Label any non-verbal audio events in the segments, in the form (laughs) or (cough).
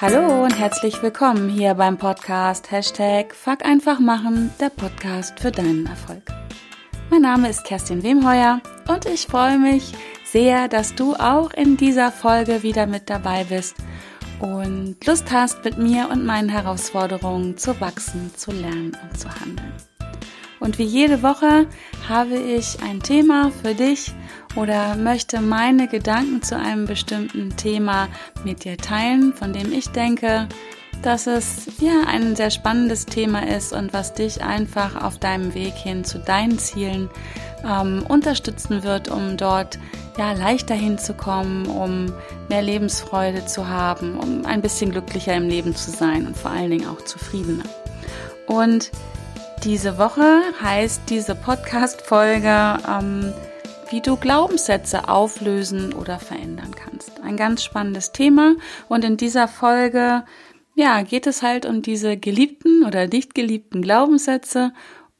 Hallo und herzlich willkommen hier beim Podcast Hashtag Fuck einfach machen, der Podcast für deinen Erfolg. Mein Name ist Kerstin Wemheuer und ich freue mich sehr, dass du auch in dieser Folge wieder mit dabei bist und Lust hast, mit mir und meinen Herausforderungen zu wachsen, zu lernen und zu handeln. Und wie jede Woche habe ich ein Thema für dich oder möchte meine Gedanken zu einem bestimmten Thema mit dir teilen, von dem ich denke, dass es ja ein sehr spannendes Thema ist und was dich einfach auf deinem Weg hin zu deinen Zielen ähm, unterstützen wird, um dort ja leichter hinzukommen, um mehr Lebensfreude zu haben, um ein bisschen glücklicher im Leben zu sein und vor allen Dingen auch zufriedener. Und diese Woche heißt diese Podcast-Folge, ähm, wie du Glaubenssätze auflösen oder verändern kannst. Ein ganz spannendes Thema und in dieser Folge, ja, geht es halt um diese geliebten oder nicht geliebten Glaubenssätze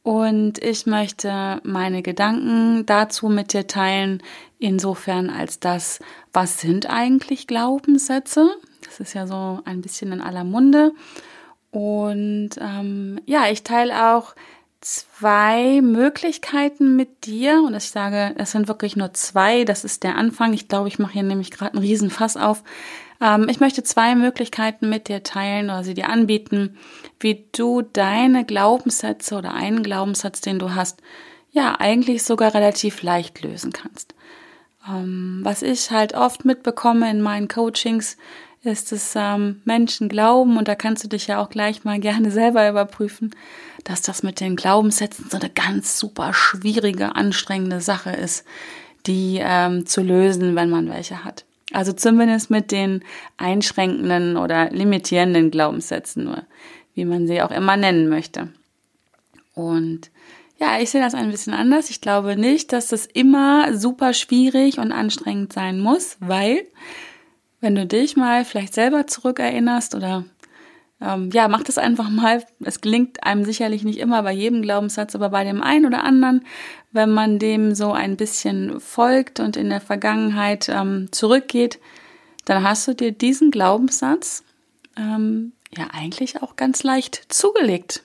und ich möchte meine Gedanken dazu mit dir teilen, insofern als das, was sind eigentlich Glaubenssätze? Das ist ja so ein bisschen in aller Munde. Und ähm, ja, ich teile auch zwei Möglichkeiten mit dir und ich sage, es sind wirklich nur zwei, das ist der Anfang. Ich glaube, ich mache hier nämlich gerade einen riesen Fass auf. Ähm, ich möchte zwei Möglichkeiten mit dir teilen oder sie dir anbieten, wie du deine Glaubenssätze oder einen Glaubenssatz, den du hast, ja eigentlich sogar relativ leicht lösen kannst. Ähm, was ich halt oft mitbekomme in meinen Coachings, ist es ähm, Menschen glauben, und da kannst du dich ja auch gleich mal gerne (laughs) selber überprüfen, dass das mit den Glaubenssätzen so eine ganz super schwierige, anstrengende Sache ist, die ähm, zu lösen, wenn man welche hat. Also zumindest mit den einschränkenden oder limitierenden Glaubenssätzen, nur wie man sie auch immer nennen möchte. Und ja, ich sehe das ein bisschen anders. Ich glaube nicht, dass das immer super schwierig und anstrengend sein muss, weil wenn du dich mal vielleicht selber zurückerinnerst oder ähm, ja, mach das einfach mal. Es gelingt einem sicherlich nicht immer bei jedem Glaubenssatz, aber bei dem einen oder anderen, wenn man dem so ein bisschen folgt und in der Vergangenheit ähm, zurückgeht, dann hast du dir diesen Glaubenssatz ähm, ja eigentlich auch ganz leicht zugelegt.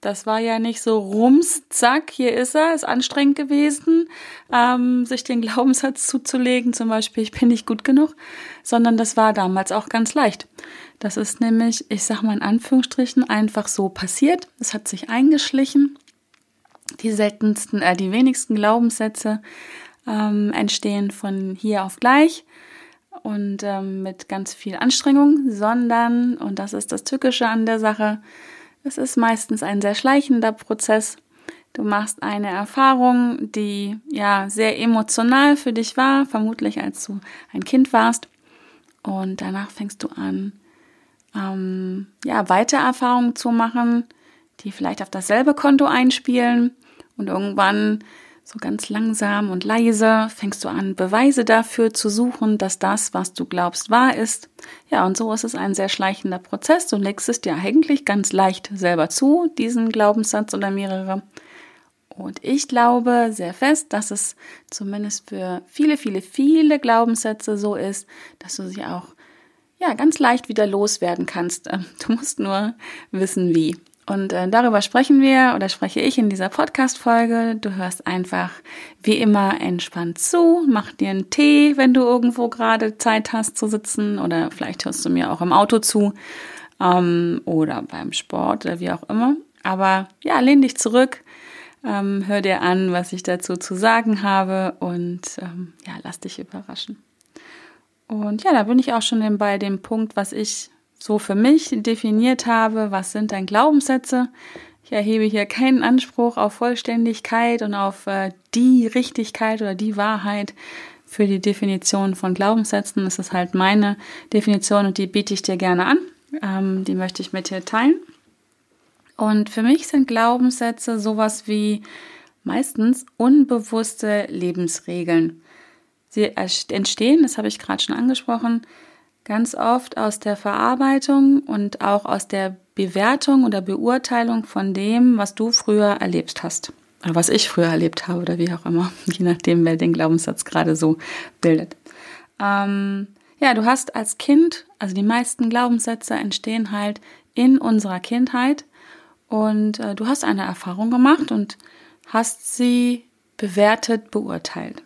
Das war ja nicht so rums, zack, hier ist er, ist anstrengend gewesen, ähm, sich den (laughs) Glaubenssatz zuzulegen, zum Beispiel, ich bin nicht gut genug, sondern das war damals auch ganz leicht. Das ist nämlich, ich sag mal in Anführungsstrichen, einfach so passiert. Es hat sich eingeschlichen. Die seltensten, äh, die wenigsten Glaubenssätze ähm, entstehen von hier auf gleich und ähm, mit ganz viel Anstrengung, sondern, und das ist das Tückische an der Sache, es ist meistens ein sehr schleichender Prozess. Du machst eine Erfahrung, die ja sehr emotional für dich war, vermutlich als du ein Kind warst. Und danach fängst du an, ähm, ja, weiter Erfahrungen zu machen, die vielleicht auf dasselbe Konto einspielen. Und irgendwann so ganz langsam und leise fängst du an, Beweise dafür zu suchen, dass das, was du glaubst, wahr ist. Ja, und so ist es ein sehr schleichender Prozess. Du legst es dir eigentlich ganz leicht selber zu, diesen Glaubenssatz oder mehrere. Und ich glaube sehr fest, dass es zumindest für viele, viele, viele Glaubenssätze so ist, dass du sie auch ja, ganz leicht wieder loswerden kannst. (laughs) Du musst nur wissen, wie. Und äh, darüber sprechen wir oder spreche ich in dieser Podcast-Folge. Du hörst einfach wie immer entspannt zu, mach dir einen Tee, wenn du irgendwo gerade Zeit hast zu sitzen oder vielleicht hörst du mir auch im Auto zu ähm, oder beim Sport oder wie auch immer. Aber ja, lehn dich zurück, ähm, hör dir an, was ich dazu zu sagen habe und ähm, ja, lass dich überraschen. Und ja, da bin ich auch schon bei dem Punkt, was ich so für mich definiert habe, was sind denn Glaubenssätze. Ich erhebe hier keinen Anspruch auf Vollständigkeit und auf äh, die Richtigkeit oder die Wahrheit für die Definition von Glaubenssätzen. Das ist halt meine Definition und die biete ich dir gerne an. Ähm, die möchte ich mit dir teilen. Und für mich sind Glaubenssätze sowas wie meistens unbewusste Lebensregeln. Sie entstehen, das habe ich gerade schon angesprochen, ganz oft aus der Verarbeitung und auch aus der Bewertung oder Beurteilung von dem, was du früher erlebt hast. Oder was ich früher erlebt habe oder wie auch immer, (laughs) je nachdem, wer den Glaubenssatz gerade so bildet. Ähm, ja, du hast als Kind, also die meisten Glaubenssätze entstehen halt in unserer Kindheit und äh, du hast eine Erfahrung gemacht und hast sie bewertet, beurteilt.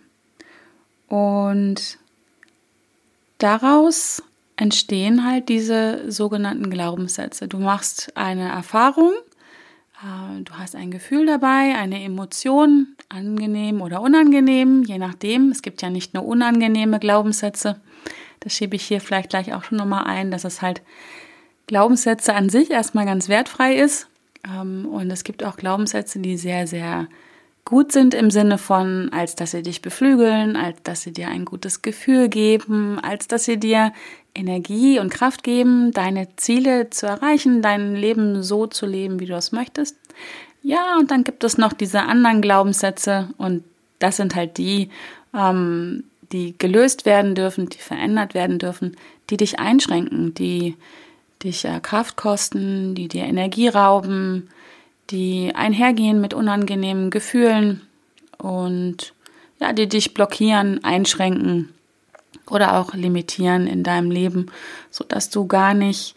Und daraus entstehen halt diese sogenannten Glaubenssätze. Du machst eine Erfahrung, äh, du hast ein Gefühl dabei, eine Emotion, angenehm oder unangenehm, je nachdem. Es gibt ja nicht nur unangenehme Glaubenssätze. Das schiebe ich hier vielleicht gleich auch schon nochmal ein, dass es halt Glaubenssätze an sich erstmal ganz wertfrei ist. Ähm, und es gibt auch Glaubenssätze, die sehr, sehr gut sind im Sinne von, als dass sie dich beflügeln, als dass sie dir ein gutes Gefühl geben, als dass sie dir Energie und Kraft geben, deine Ziele zu erreichen, dein Leben so zu leben, wie du es möchtest. Ja, und dann gibt es noch diese anderen Glaubenssätze und das sind halt die, ähm, die gelöst werden dürfen, die verändert werden dürfen, die dich einschränken, die dich äh, Kraft kosten, die dir Energie rauben, die einhergehen mit unangenehmen Gefühlen und ja, die dich blockieren, einschränken oder auch limitieren in deinem Leben, so dass du gar nicht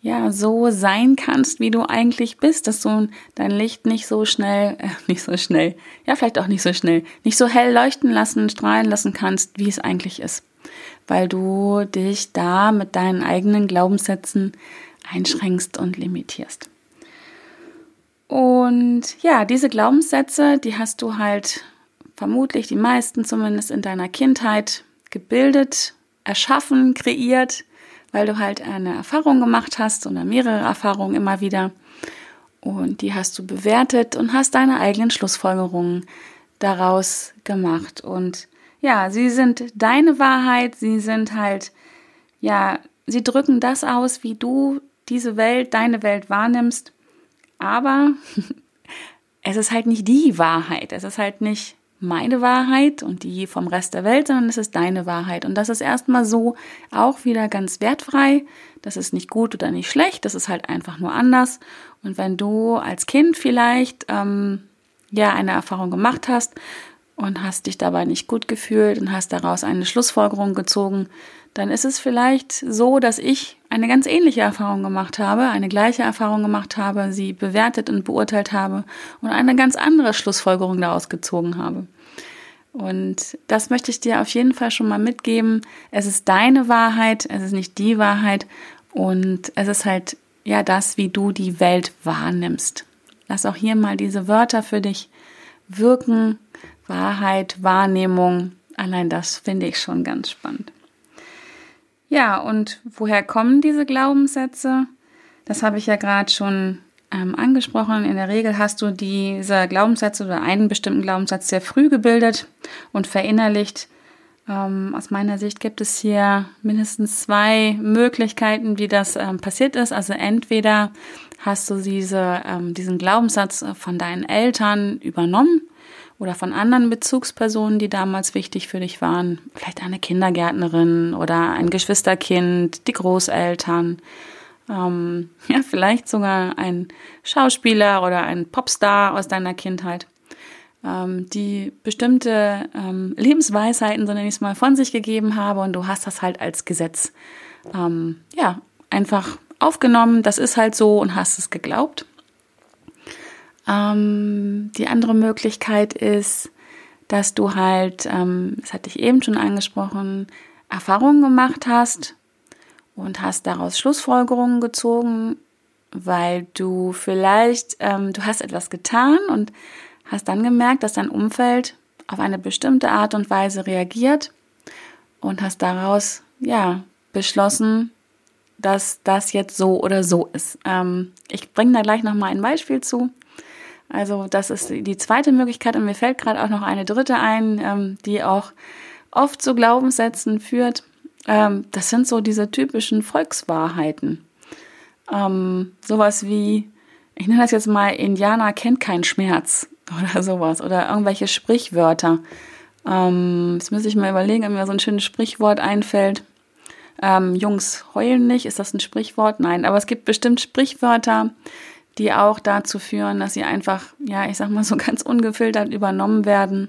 ja so sein kannst, wie du eigentlich bist, dass du dein Licht nicht so schnell, (laughs) äh, nicht so schnell, ja vielleicht auch nicht so schnell, nicht so hell leuchten lassen, strahlen lassen kannst, wie es eigentlich ist, weil du dich da mit deinen eigenen Glaubenssätzen einschränkst und limitierst. Und ja, diese Glaubenssätze, die hast du halt vermutlich die meisten zumindest in deiner Kindheit gebildet, erschaffen, kreiert, weil du halt eine Erfahrung gemacht hast oder mehrere Erfahrungen immer wieder. Und die hast du bewertet und hast deine eigenen Schlussfolgerungen daraus gemacht. Und ja, sie sind deine Wahrheit, sie sind halt, ja, sie drücken das aus, wie du diese Welt, deine Welt wahrnimmst aber (laughs) es ist halt nicht die Wahrheit. Es ist halt nicht meine Wahrheit und die vom Rest der Welt, sondern es ist deine Wahrheit. Und das ist erstmal so auch wieder ganz wertfrei. Das ist nicht gut oder nicht schlecht, das ist halt einfach nur anders. Und wenn du als Kind vielleicht ähm, ja eine Erfahrung gemacht hast und hast dich dabei nicht gut gefühlt und hast daraus eine Schlussfolgerung gezogen, dann ist es vielleicht so, dass ich eine ganz ähnliche Erfahrung gemacht habe, eine gleiche Erfahrung gemacht habe, sie bewertet und beurteilt habe und eine ganz andere Schlussfolgerung daraus gezogen habe. Und das möchte ich dir auf jeden Fall schon mal mitgeben. Es ist deine Wahrheit, es ist nicht die Wahrheit und es ist halt ja das, wie du die Welt wahrnimmst. Lass auch hier mal diese Wörter für dich wirken. Wahrheit, Wahrnehmung, allein das finde ich schon ganz spannend. Ja, und woher kommen diese Glaubenssätze? Das habe ich ja gerade schon ähm, angesprochen. In der Regel hast du diese Glaubenssätze oder einen bestimmten Glaubenssatz sehr früh gebildet und verinnerlicht. Ähm, aus meiner Sicht gibt es hier mindestens zwei Möglichkeiten, wie das ähm, passiert ist. Also entweder hast du diese, ähm, diesen Glaubenssatz von deinen Eltern übernommen oder von anderen Bezugspersonen, die damals wichtig für dich waren. Vielleicht eine Kindergärtnerin oder ein Geschwisterkind, die Großeltern. Ähm, ja, vielleicht sogar ein Schauspieler oder ein Popstar aus deiner Kindheit, ähm, die bestimmte ähm, Lebensweisheiten, so nenne ich es mal, von sich gegeben habe und du hast das halt als Gesetz, ähm, ja, einfach aufgenommen. Das ist halt so und hast es geglaubt. Ähm, die andere Möglichkeit ist, dass du halt, ähm, das hatte ich eben schon angesprochen, Erfahrungen gemacht hast und hast daraus Schlussfolgerungen gezogen, weil du vielleicht, ähm, du hast etwas getan und hast dann gemerkt, dass dein Umfeld auf eine bestimmte Art und Weise reagiert und hast daraus, ja, beschlossen, dass das jetzt so oder so ist. Ähm, ich bringe da gleich nochmal ein Beispiel zu. Also das ist die zweite Möglichkeit und mir fällt gerade auch noch eine dritte ein, ähm, die auch oft zu Glaubenssätzen führt. Ähm, das sind so diese typischen Volkswahrheiten. Ähm, sowas wie, ich nenne das jetzt mal, Indianer kennt keinen Schmerz (laughs) oder sowas oder irgendwelche Sprichwörter. Ähm, jetzt muss ich mal überlegen, ob mir so ein schönes Sprichwort einfällt. Ähm, Jungs heulen nicht, ist das ein Sprichwort? Nein, aber es gibt bestimmt Sprichwörter, die auch dazu führen, dass sie einfach, ja, ich sag mal so (laughs) ganz ungefiltert übernommen werden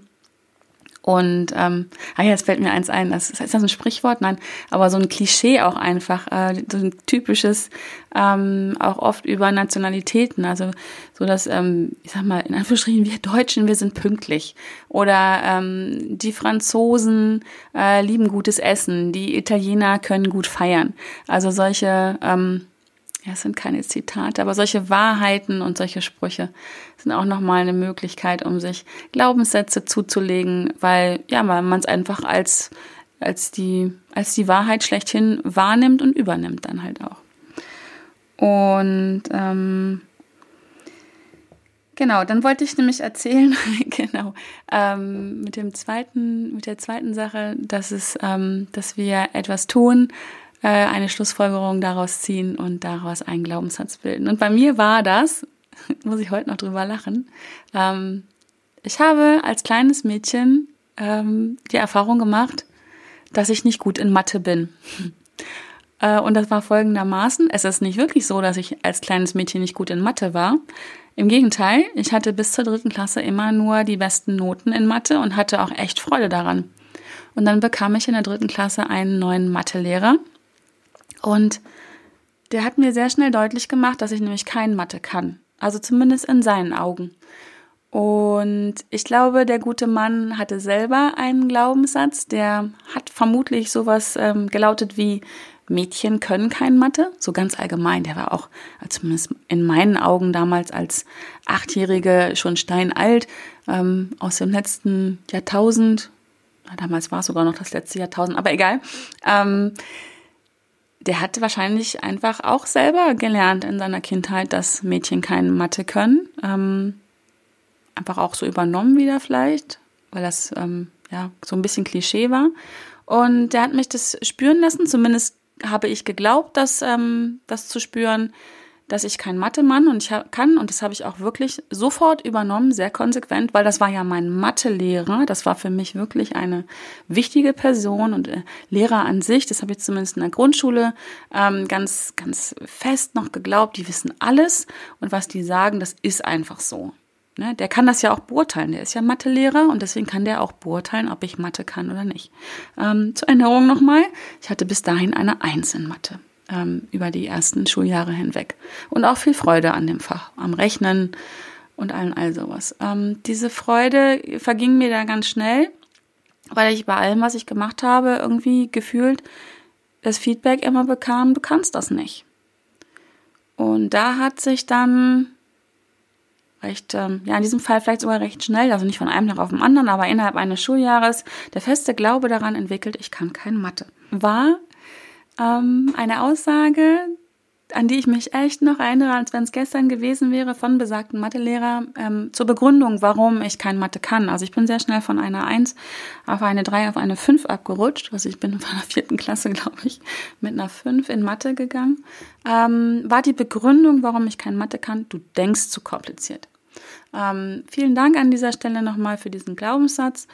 und ähm, ah, jetzt fällt mir eins ein, das ist das ein Sprichwort? Nein, aber so ein Klischee auch einfach, äh, so ein typisches, ähm, auch oft über Nationalitäten, also so dass, ähm, ich sag mal, in Anführungsstrichen, wir Deutschen, wir sind pünktlich. Oder ähm, die Franzosen äh, lieben gutes Essen, die Italiener können gut feiern. Also solche ähm, ja, es sind keine Zitate, aber solche Wahrheiten und solche Sprüche sind auch nochmal eine Möglichkeit, um sich Glaubenssätze zuzulegen, weil, ja, weil man es einfach als, als die, als die Wahrheit schlechthin wahrnimmt und übernimmt dann halt auch. Und, ähm, Genau, dann wollte ich nämlich erzählen, (laughs) genau, ähm, mit dem zweiten, mit der zweiten Sache, dass es, ähm, dass wir etwas tun, äh, eine Schlussfolgerung daraus ziehen und daraus einen Glaubenssatz bilden. Und bei mir war das, (laughs) muss ich heute noch drüber lachen, ähm, ich habe als kleines Mädchen ähm, die Erfahrung gemacht, dass ich nicht gut in Mathe bin. (laughs) Äh, und das war folgendermaßen, es ist nicht wirklich so, dass ich als kleines Mädchen nicht gut in Mathe war. Im Gegenteil, ich hatte bis zur dritten Klasse immer nur die besten Noten in Mathe und hatte auch echt Freude daran. Und dann bekam ich in der dritten Klasse einen neuen Mathelehrer, und der hat mir sehr schnell deutlich gemacht, dass ich nämlich kein Mathe kann. Also zumindest in seinen Augen. Und ich glaube, der gute Mann hatte selber einen Glaubenssatz, der hat vermutlich sowas ähm, gelautet wie Mädchen können kein Mathe, so ganz allgemein. Der war auch, zumindest in meinen Augen damals als Achtjährige schon steinalt, ähm, aus dem letzten Jahrtausend. Damals war es sogar noch das letzte Jahrtausend, aber egal. Ähm, der hat wahrscheinlich einfach auch selber gelernt in seiner Kindheit, dass Mädchen keine Mathe können. Ähm, einfach auch so übernommen wieder vielleicht, weil das ähm, ja so ein bisschen Klischee war. Und der hat mich das spüren lassen, zumindest habe ich geglaubt, dass ähm, das zu spüren, dass ich kein Mathe-Mann und ich kann und das habe ich auch wirklich sofort übernommen, sehr konsequent, weil das war ja mein Mathe-Lehrer. Das war für mich wirklich eine wichtige Person und äh, Lehrer an sich. Das habe ich zumindest in der Grundschule ähm, ganz ganz fest noch geglaubt. Die wissen alles und was die sagen, das ist einfach so. Ne? Der kann das ja auch beurteilen. Der ist ja Mathelehrer und deswegen kann der auch beurteilen, ob ich Mathe kann oder nicht. Ähm, zur Erinnerung nochmal, ich hatte bis dahin eine Eins in Mathe ähm, über die ersten Schuljahre hinweg. Und auch viel Freude an dem Fach, am Rechnen und allen all sowas. Ähm, diese Freude verging mir da ganz schnell, weil ich bei allem, was ich gemacht habe, irgendwie gefühlt das Feedback immer bekam, du kannst das nicht. Und da hat sich dann recht, ähm, ja, in diesem Fall vielleicht sogar recht schnell, also nicht von einem Tag auf den anderen, aber innerhalb eines Schuljahres, der feste Glaube daran entwickelt, ich kann kein Mathe. War ähm, eine Aussage, an die ich mich echt noch erinnere, als wenn es gestern gewesen wäre, von besagten Mathelehrer ähm, zur Begründung, warum ich kein Mathe kann. Also ich bin sehr schnell von einer 1 auf eine 3 auf eine 5 abgerutscht. Also ich bin (laughs) von der vierten Klasse, glaube ich, mit einer 5 in Mathe gegangen. Ähm, war die Begründung, warum ich kein Mathe kann, du denkst zu kompliziert. Ähm, vielen Dank an dieser Stelle nochmal für diesen Glaubenssatz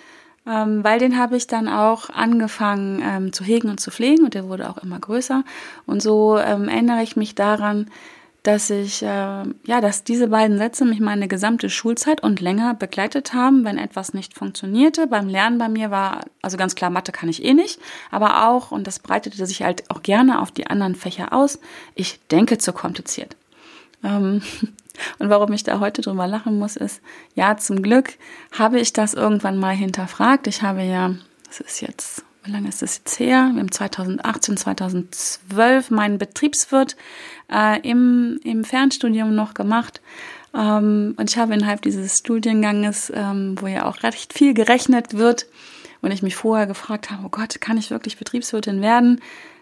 ähm, weil den habe ich dann auch angefangen ähm, zu hegen und zu pflegen und der wurde auch immer größer. Und so ähm, erinnere ich mich daran, dass ich, äh, ja, dass diese beiden Sätze mich meine gesamte Schulzeit und länger begleitet haben, wenn etwas nicht funktionierte. Beim Lernen bei mir war, also ganz klar, Mathe kann ich eh nicht, aber auch, und das breitete sich halt auch gerne auf die anderen Fächer aus, ich denke zu kompliziert. Ähm, und warum ich da heute drüber lachen muss, ist, ja, zum Glück habe ich das irgendwann mal hinterfragt. Ich habe ja, das ist jetzt, wie lange ist das jetzt her? Wir haben 2018, 2012 meinen Betriebswirt äh, im, im Fernstudium noch gemacht. Ähm, und ich habe innerhalb dieses Studienganges, ähm, wo ja auch recht viel gerechnet wird, und ich mich vorher gefragt habe, oh Gott, kann ich wirklich Betriebswirtin werden?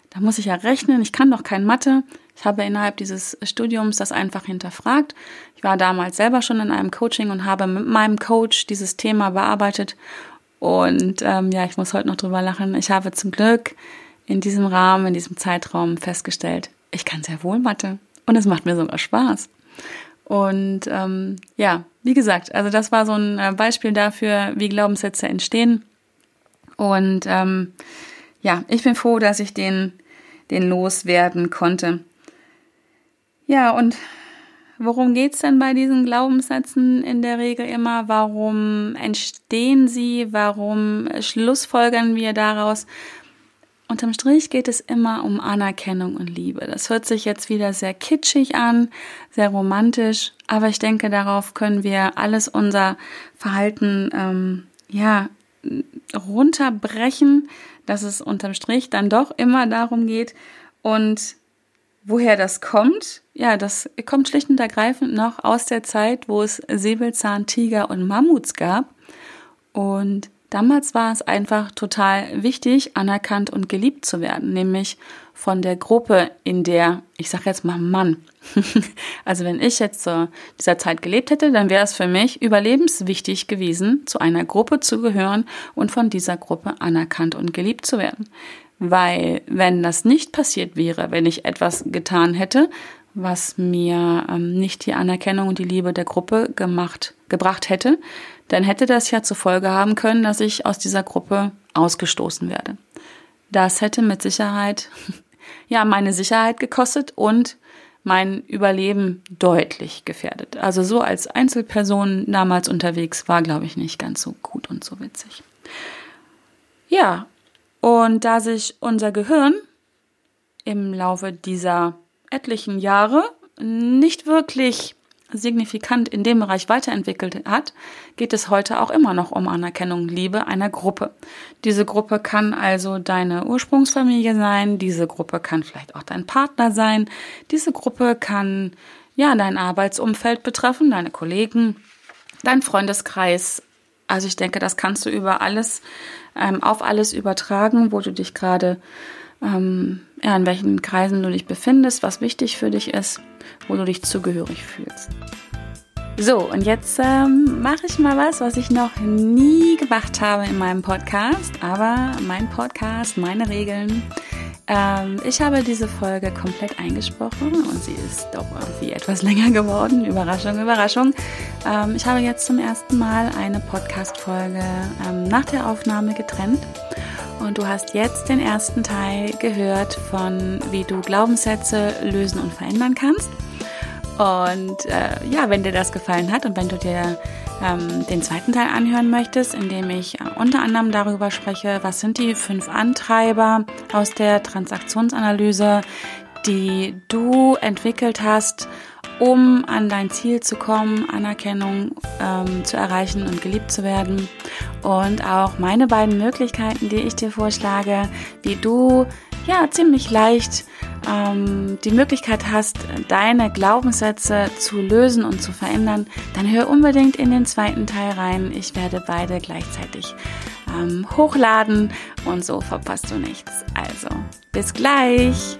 Da muss ich ja rechnen, ich kann doch kein Mathe. Ich habe innerhalb dieses Studiums das einfach hinterfragt. Ich war damals selber schon in einem Coaching und habe mit meinem Coach dieses Thema bearbeitet. Und ähm, ja, ich muss heute noch drüber lachen. Ich habe zum Glück in diesem Rahmen, in diesem Zeitraum festgestellt, ich kann sehr wohl Mathe. Und es macht mir sogar Spaß. Und ähm, ja, wie gesagt, also das war so ein äh, Beispiel dafür, wie Glaubenssätze entstehen. Und ähm, ja, ich bin froh, dass ich den, den loswerden konnte. Ja, und worum geht's denn bei diesen Glaubenssätzen in der Regel immer? Warum entstehen sie? Warum schlussfolgern wir daraus? Unterm Strich geht es immer um Anerkennung und Liebe. Das hört sich jetzt wieder sehr kitschig an, sehr romantisch, aber ich denke, darauf können wir alles unser Verhalten ähm, ja runterbrechen, dass es unterm Strich dann doch immer darum geht und woher das kommt. Ja, das kommt schlicht und ergreifend noch aus der Zeit, wo es Säbelzahntiger und Mammuts gab und Damals war es einfach total wichtig, anerkannt und geliebt zu werden, nämlich von der Gruppe, in der, ich sage jetzt mal Mann. (laughs) also wenn ich jetzt zu dieser Zeit gelebt hätte, dann wäre es für mich überlebenswichtig gewesen, zu einer Gruppe zu gehören und von dieser Gruppe anerkannt und geliebt zu werden. Weil wenn das nicht passiert wäre, wenn ich etwas getan hätte, was mir ähm, nicht die Anerkennung und die Liebe der Gruppe gemacht, gebracht hätte, dann hätte das ja zur Folge haben können, dass ich aus dieser Gruppe ausgestoßen werde. Das hätte mit Sicherheit, (laughs) ja, meine Sicherheit gekostet und mein Überleben deutlich gefährdet. Also so als Einzelperson damals unterwegs war, glaube ich, nicht ganz so gut und so witzig. Ja, und da sich unser Gehirn im Laufe dieser etlichen Jahre nicht wirklich signifikant in dem Bereich weiterentwickelt hat, geht es heute auch immer noch um Anerkennung, Liebe einer Gruppe. Diese Gruppe kann also deine Ursprungsfamilie sein, diese Gruppe kann vielleicht auch dein Partner sein, diese Gruppe kann ja dein Arbeitsumfeld betreffen, deine Kollegen, dein Freundeskreis. Also ich denke, das kannst du über alles, ähm, auf alles übertragen, wo du dich gerade ähm, ja, in welchen Kreisen du dich befindest, was wichtig für dich ist, wo du dich zugehörig fühlst. So, und jetzt ähm, mache ich mal was, was ich noch nie gemacht habe in meinem Podcast, aber mein Podcast, meine Regeln. Ähm, ich habe diese Folge komplett eingesprochen und sie ist doch irgendwie etwas (laughs) länger geworden. Überraschung, Überraschung. Ähm, ich habe jetzt zum ersten Mal eine Podcast-Folge ähm, nach der Aufnahme getrennt und du hast jetzt den ersten Teil gehört von, wie du Glaubenssätze lösen und verändern kannst. Und äh, ja, wenn dir das gefallen hat und wenn du dir ähm, den zweiten Teil anhören möchtest, in dem ich äh, unter anderem darüber spreche, was sind die fünf Antreiber aus der Transaktionsanalyse, die du entwickelt hast, um an dein Ziel zu kommen, Anerkennung ähm, zu erreichen und geliebt zu werden. Und auch meine beiden Möglichkeiten, die ich dir vorschlage, wie du ja ziemlich leicht ähm, die Möglichkeit hast, deine Glaubenssätze zu lösen und zu verändern, dann hör unbedingt in den zweiten Teil rein. Ich werde beide gleichzeitig ähm, hochladen und so verpasst du nichts. Also, bis gleich!